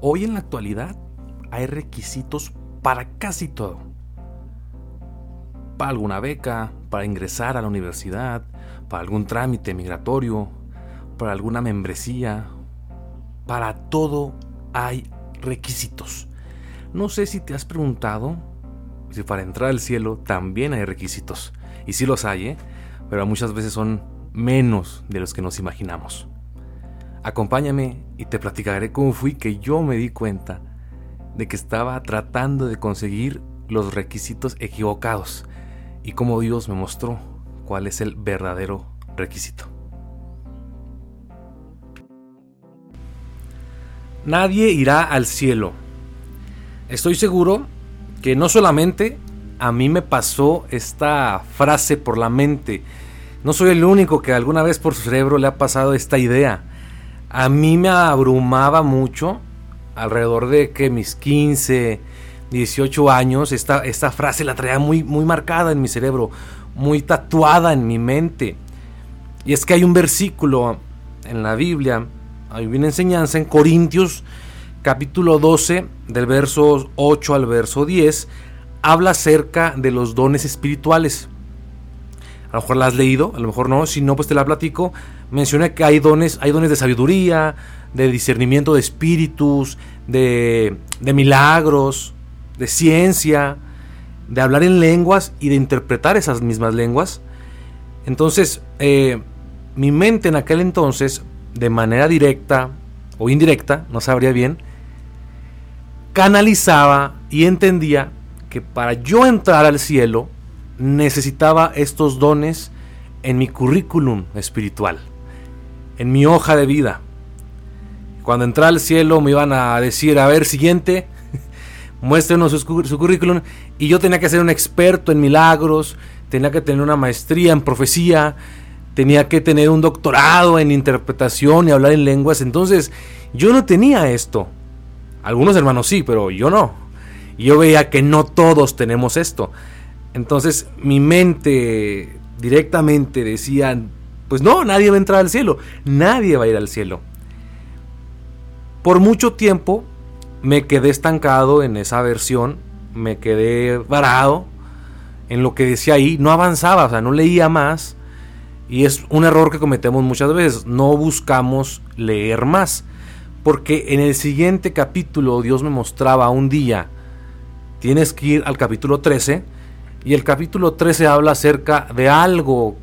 Hoy en la actualidad hay requisitos para casi todo. Para alguna beca, para ingresar a la universidad, para algún trámite migratorio, para alguna membresía. Para todo hay requisitos. No sé si te has preguntado si para entrar al cielo también hay requisitos. Y sí los hay, ¿eh? pero muchas veces son menos de los que nos imaginamos. Acompáñame y te platicaré cómo fui que yo me di cuenta de que estaba tratando de conseguir los requisitos equivocados y cómo Dios me mostró cuál es el verdadero requisito. Nadie irá al cielo. Estoy seguro que no solamente a mí me pasó esta frase por la mente, no soy el único que alguna vez por su cerebro le ha pasado esta idea. A mí me abrumaba mucho, alrededor de que mis 15, 18 años, esta, esta frase la traía muy, muy marcada en mi cerebro, muy tatuada en mi mente. Y es que hay un versículo en la Biblia, hay una enseñanza en Corintios capítulo 12, del verso 8 al verso 10, habla acerca de los dones espirituales. A lo mejor la has leído, a lo mejor no, si no, pues te la platico. Menciona que hay dones, hay dones de sabiduría, de discernimiento de espíritus, de, de milagros, de ciencia, de hablar en lenguas y de interpretar esas mismas lenguas. Entonces, eh, mi mente en aquel entonces, de manera directa o indirecta, no sabría bien, canalizaba y entendía que para yo entrar al cielo necesitaba estos dones en mi currículum espiritual, en mi hoja de vida. Cuando entré al cielo me iban a decir, a ver, siguiente, muéstrenos su, su, currículum. Y yo tenía que ser un experto en milagros, tenía que tener una maestría en profecía, tenía que tener un doctorado en interpretación y hablar en lenguas. Entonces yo no tenía esto. Algunos hermanos sí, pero yo no. yo veía que no todos tenemos esto. Entonces mi mente directamente decía, pues no, nadie va a entrar al cielo, nadie va a ir al cielo. Por mucho tiempo me quedé estancado en esa versión, me quedé varado en lo que decía ahí, no avanzaba, o sea, no leía más. Y es un error que cometemos muchas veces, no buscamos leer más. Porque en el siguiente capítulo Dios me mostraba un día, tienes que ir al capítulo 13, y el capítulo 13 habla acerca de algo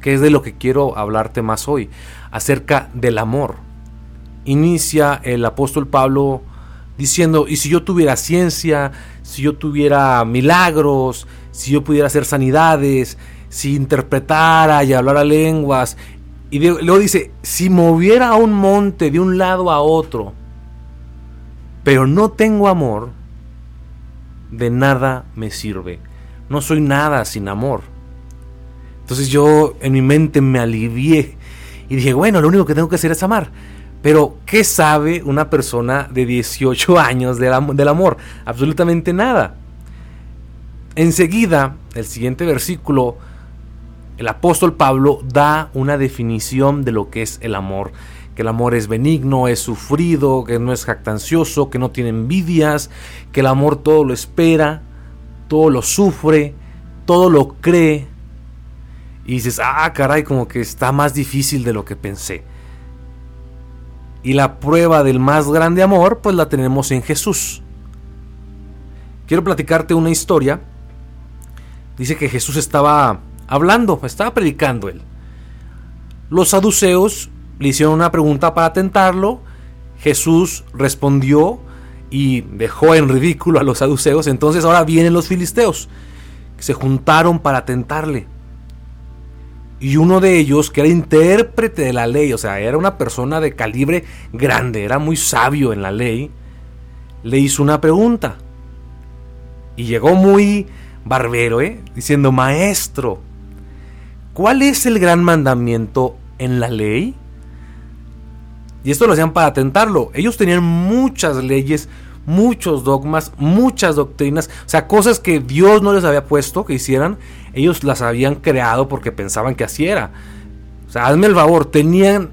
que es de lo que quiero hablarte más hoy, acerca del amor. Inicia el apóstol Pablo diciendo, y si yo tuviera ciencia, si yo tuviera milagros, si yo pudiera hacer sanidades, si interpretara y hablara lenguas, y luego dice, si moviera un monte de un lado a otro, pero no tengo amor, de nada me sirve. No soy nada sin amor. Entonces yo en mi mente me alivié y dije, bueno, lo único que tengo que hacer es amar. Pero, ¿qué sabe una persona de 18 años del, amor? Absolutamente nada. Enseguida, el siguiente versículo el apóstol Pablo da una definición de lo que es el amor. Que el amor es benigno, es sufrido, que no es jactancioso, que no tiene envidias, que el amor todo lo espera, todo lo sufre, todo lo cree. Y dices, ah, caray, como que está más difícil de lo que pensé. Y la prueba del más grande amor, pues la tenemos en Jesús. Quiero platicarte una historia. Dice que Jesús estaba hablando, estaba predicando él. Los saduceos le hicieron una pregunta para tentarlo, Jesús respondió y dejó en ridículo a los saduceos, entonces ahora vienen los filisteos, que se juntaron para tentarle. Y uno de ellos, que era intérprete de la ley, o sea, era una persona de calibre grande, era muy sabio en la ley, le hizo una pregunta. Y llegó muy barbero, ¿eh? diciendo, maestro, ¿Cuál es el gran mandamiento en la ley? Y esto lo hacían para tentarlo. Ellos tenían muchas leyes, muchos dogmas, muchas doctrinas, o sea, cosas que Dios no les había puesto que hicieran, ellos las habían creado porque pensaban que así era. O sea, hazme el favor, tenían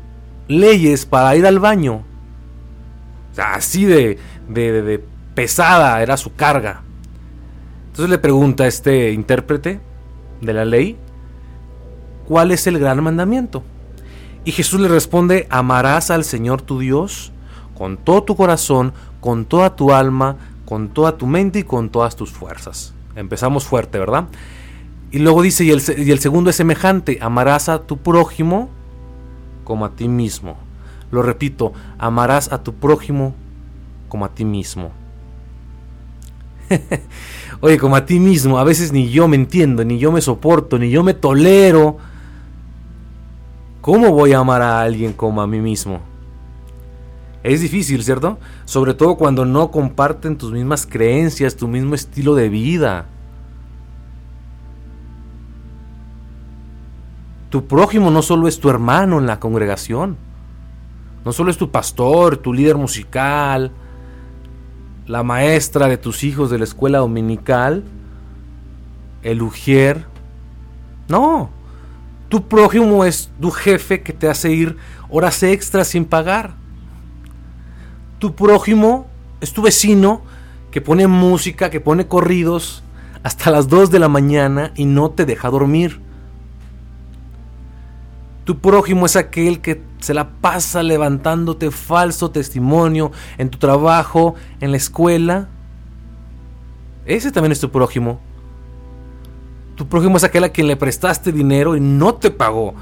leyes para ir al baño. O Así de, de, pesada era su carga. Entonces le pregunta a este intérprete de la ley, ¿cuál es el gran mandamiento? Y Jesús le responde, amarás al Señor tu Dios con todo tu corazón, con toda tu alma, con toda tu mente y con todas tus fuerzas. Empezamos fuerte, ¿verdad? Y luego dice, y el, segundo es semejante, amarás a tu prójimo como a ti mismo. Lo repito, amarás a tu prójimo como a ti mismo. Oye, como a ti mismo, a veces ni yo me entiendo, ni yo me soporto, ni yo me tolero. ¿Cómo voy a amar a alguien como a mí mismo? Es difícil, ¿cierto? Sobre todo cuando no comparten tus mismas creencias, tu mismo estilo de vida. Tu prójimo no solo es tu hermano en la congregación, no solo es tu pastor, tu líder musical, la maestra de tus hijos de la escuela dominical, el ujier. No, tu prójimo es tu jefe que te hace ir horas extras sin pagar. Tu prójimo es tu vecino que pone música, que pone corridos hasta las 2 de la mañana y no te deja dormir. Tu prójimo es aquel que se la pasa levantándote falso testimonio en tu trabajo, en la escuela. Ese también es tu prójimo. Tu prójimo es aquel a quien le prestaste dinero y no te pagó.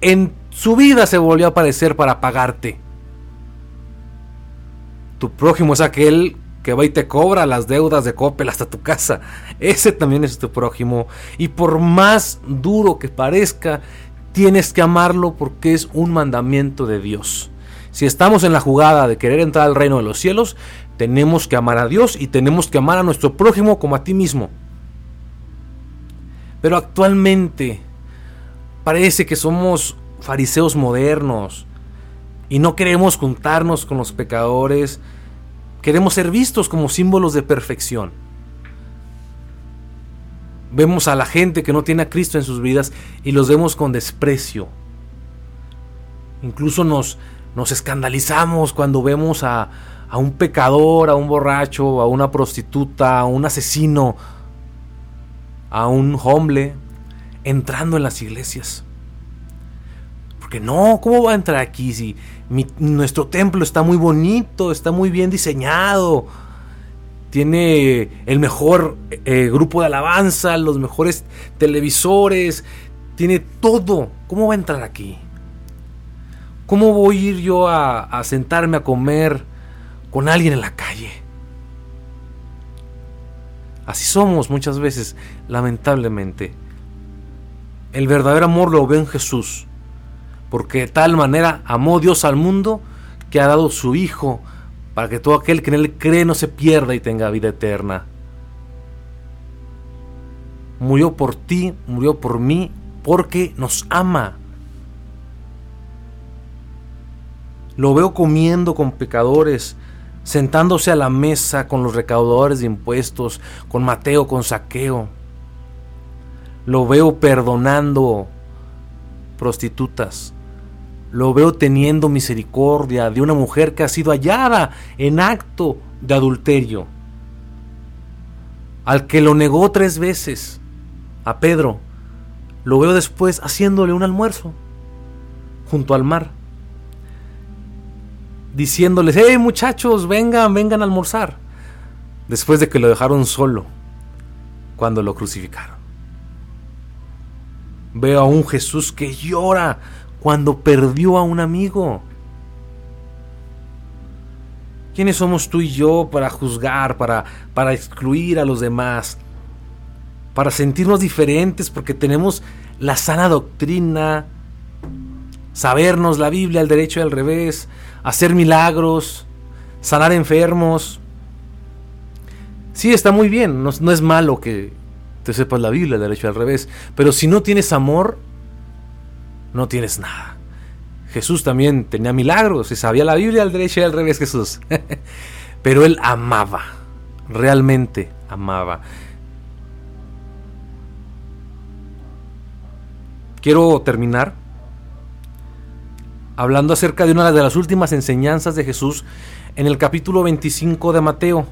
En su vida se volvió a aparecer para pagarte. Tu prójimo es aquel que va y te cobra las deudas de Coppel hasta tu casa. Ese también es tu prójimo. Y por más duro que parezca, tienes que amarlo porque es un mandamiento de Dios. Si estamos en la jugada de querer entrar al reino de los cielos, tenemos que amar a Dios y tenemos que amar a nuestro prójimo como a ti mismo. Pero actualmente parece que somos fariseos modernos y no queremos juntarnos con los pecadores, queremos ser vistos como símbolos de perfección. Vemos a la gente que no tiene a Cristo en sus vidas y los vemos con desprecio. Incluso nos, nos escandalizamos cuando vemos a, a un pecador, a un borracho, a una prostituta, a un asesino, a un hombre entrando en las iglesias. Porque no, ¿cómo va a entrar aquí si nuestro templo está muy bonito, está muy bien diseñado? tiene el mejor eh, grupo de alabanza, los mejores televisores, tiene todo. ¿Cómo va a entrar aquí? ¿Cómo voy a ir yo a, a sentarme a comer con alguien en la calle? Así somos muchas veces, lamentablemente. El verdadero amor lo ve en Jesús, porque de tal manera amó Dios al mundo que ha dado su Hijo para que todo aquel que en Él cree no se pierda y tenga vida eterna. Murió por ti, murió por mí, porque nos ama. Lo veo comiendo con pecadores, sentándose a la mesa con los recaudadores de impuestos, con Mateo, con Saqueo. Lo veo perdonando prostitutas lo veo teniendo misericordia de una mujer que ha sido hallada en acto de adulterio. Al que lo negó tres veces, a Pedro, lo veo después haciéndole un almuerzo junto al mar. Diciéndoles, hey muchachos, vengan, vengan a almorzar. Después de que lo dejaron solo cuando lo crucificaron. Veo a un Jesús que llora cuando perdió a un amigo. ¿Quiénes somos tú y yo para juzgar, para, para excluir a los demás? Para sentirnos diferentes porque tenemos la sana doctrina, sabernos la Biblia al derecho y al revés, hacer milagros, sanar enfermos. Sí, está muy bien, no, es malo que te sepas la Biblia derecho al revés, pero si no tienes amor, no tienes nada. Jesús también tenía milagros y sabía la Biblia al derecho y al revés Jesús. Pero él amaba, realmente amaba. Quiero terminar hablando acerca de una de las últimas enseñanzas de Jesús en el capítulo 25 de Mateo,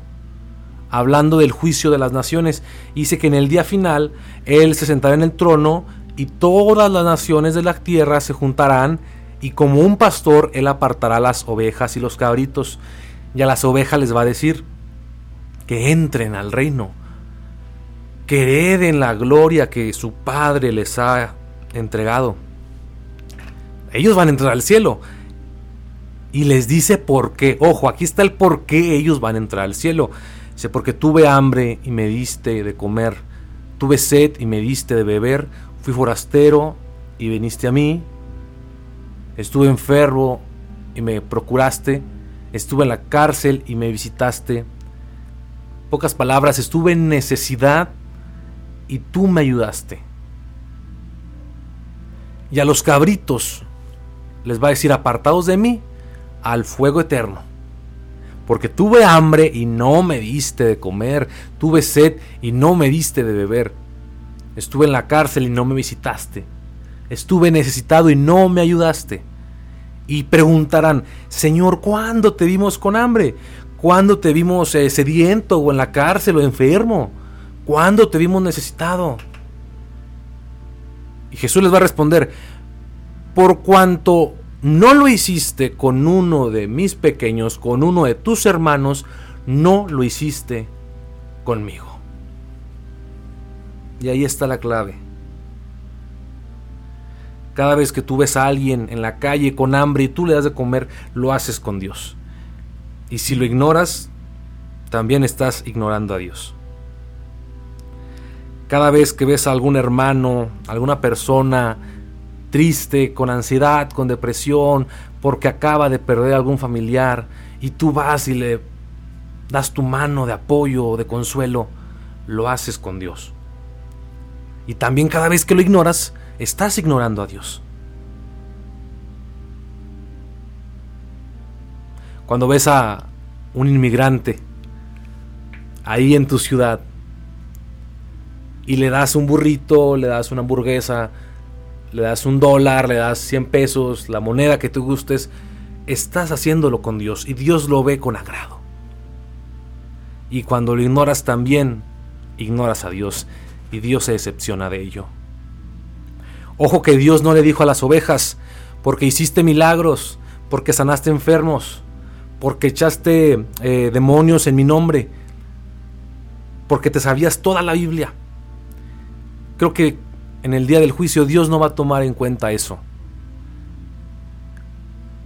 hablando del juicio de las naciones. Dice que en el día final Él se sentará en el trono y todas las naciones de la tierra se juntarán y como un pastor Él apartará las ovejas y los cabritos. Y a las ovejas les va a decir que entren al reino, que hereden la gloria que su Padre les ha entregado. Ellos van a entrar al cielo. Y les dice por qué. Ojo, aquí está el por qué ellos van a entrar al cielo. Dice, porque tuve hambre y me diste de comer. Tuve sed y me diste de beber. Fui forastero y viniste a mí. Estuve enfermo y me procuraste. Estuve en la cárcel y me visitaste. Pocas palabras, estuve en necesidad y tú me ayudaste. Y a los cabritos les va a decir, apartados de mí, al fuego eterno. Porque tuve hambre y no me diste de comer, tuve sed y no me diste de beber. Estuve en la cárcel y no me visitaste. Estuve necesitado y no me ayudaste. Y preguntarán, Señor, ¿cuándo te vimos con hambre? ¿Cuándo te vimos eh, sediento o en la cárcel o enfermo? ¿Cuándo te vimos necesitado? Y Jesús les va a responder, por cuanto no lo hiciste con uno de mis pequeños, con uno de tus hermanos, no lo hiciste conmigo. Y ahí está la clave. Cada vez que tú ves a alguien en la calle con hambre y tú le das de comer, lo haces con Dios. Y si lo ignoras, también estás ignorando a Dios. Cada vez que ves a algún hermano, alguna persona triste, con ansiedad, con depresión, porque acaba de perder algún familiar, y tú vas y le das tu mano de apoyo o de consuelo, lo haces con Dios. Y también cada vez que lo ignoras, estás ignorando a Dios. Cuando ves a un inmigrante ahí en tu ciudad y le das un burrito, le das una hamburguesa, le das un dólar, le das 100 pesos, la moneda que tú gustes, estás haciéndolo con Dios y Dios lo ve con agrado. Y cuando lo ignoras también, ignoras a Dios y Dios se decepciona de ello. Ojo que Dios no le dijo a las ovejas, porque hiciste milagros, porque sanaste enfermos, porque echaste eh, demonios en mi nombre, porque te sabías toda la Biblia. Creo que en el día del juicio Dios no va a tomar en cuenta eso.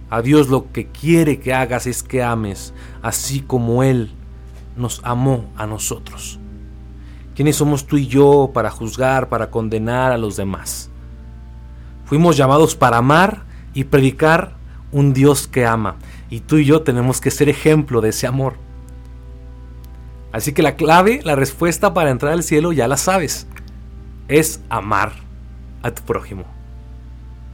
A Dios lo que quiere que hagas es que ames, así como Él nos amó a nosotros. ¿Quiénes somos tú y yo para juzgar, para condenar a los demás? Fuimos llamados para amar y predicar un Dios que ama. Y tú y yo tenemos que ser ejemplo de ese amor. Así que la clave, la respuesta para entrar al cielo ya la sabes. Es amar a tu prójimo.